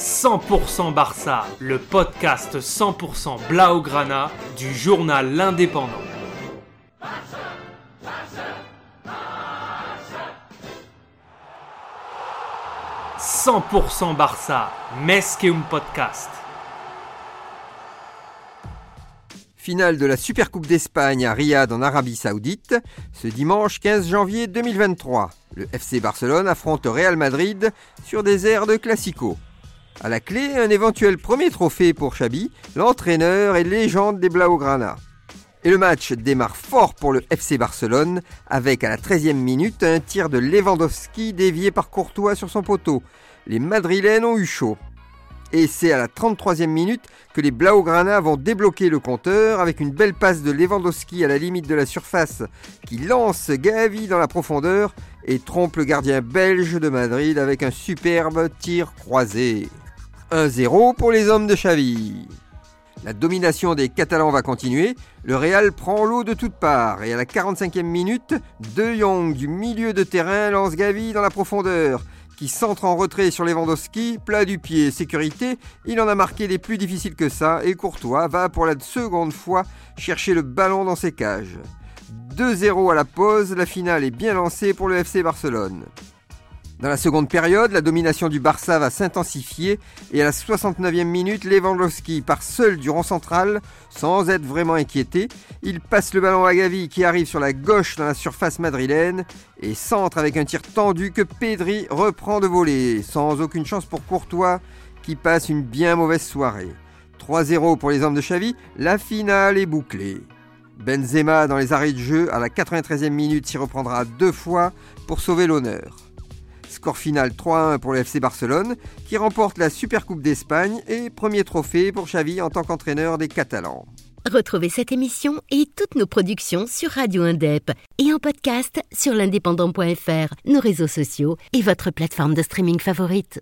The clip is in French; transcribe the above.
100% Barça, le podcast 100% Blaugrana du journal L'Indépendant. 100% Barça, Mesqueum Podcast. Finale de la Supercoupe d'Espagne à Riyad en Arabie Saoudite, ce dimanche 15 janvier 2023. Le FC Barcelone affronte Real Madrid sur des airs de Classico. À la clé, un éventuel premier trophée pour Xabi, l'entraîneur et légende des Blaugrana. Et le match démarre fort pour le FC Barcelone avec à la 13e minute un tir de Lewandowski dévié par Courtois sur son poteau. Les Madrilènes ont eu chaud. Et c'est à la 33e minute que les Blaugrana vont débloquer le compteur avec une belle passe de Lewandowski à la limite de la surface qui lance Gavi dans la profondeur et trompe le gardien belge de Madrid avec un superbe tir croisé. 1-0 pour les hommes de Xavi. La domination des Catalans va continuer. Le Real prend l'eau de toutes parts et à la 45e minute, De Jong du milieu de terrain lance Gavi dans la profondeur qui centre en retrait sur Lewandowski, plat du pied, sécurité, il en a marqué des plus difficiles que ça et Courtois va pour la seconde fois chercher le ballon dans ses cages. 2-0 à la pause, la finale est bien lancée pour le FC Barcelone. Dans la seconde période, la domination du Barça va s'intensifier et à la 69e minute, Lewandowski part seul du rond central sans être vraiment inquiété. Il passe le ballon à Gavi qui arrive sur la gauche dans la surface madrilène et centre avec un tir tendu que Pedri reprend de voler sans aucune chance pour Courtois qui passe une bien mauvaise soirée. 3-0 pour les hommes de Xavi, la finale est bouclée. Benzema dans les arrêts de jeu à la 93e minute s'y reprendra deux fois pour sauver l'honneur. Score final 3-1 pour le FC Barcelone qui remporte la Supercoupe d'Espagne et premier trophée pour Xavi en tant qu'entraîneur des Catalans. Retrouvez cette émission et toutes nos productions sur Radio Indep et en podcast sur l'indépendant.fr, nos réseaux sociaux et votre plateforme de streaming favorite.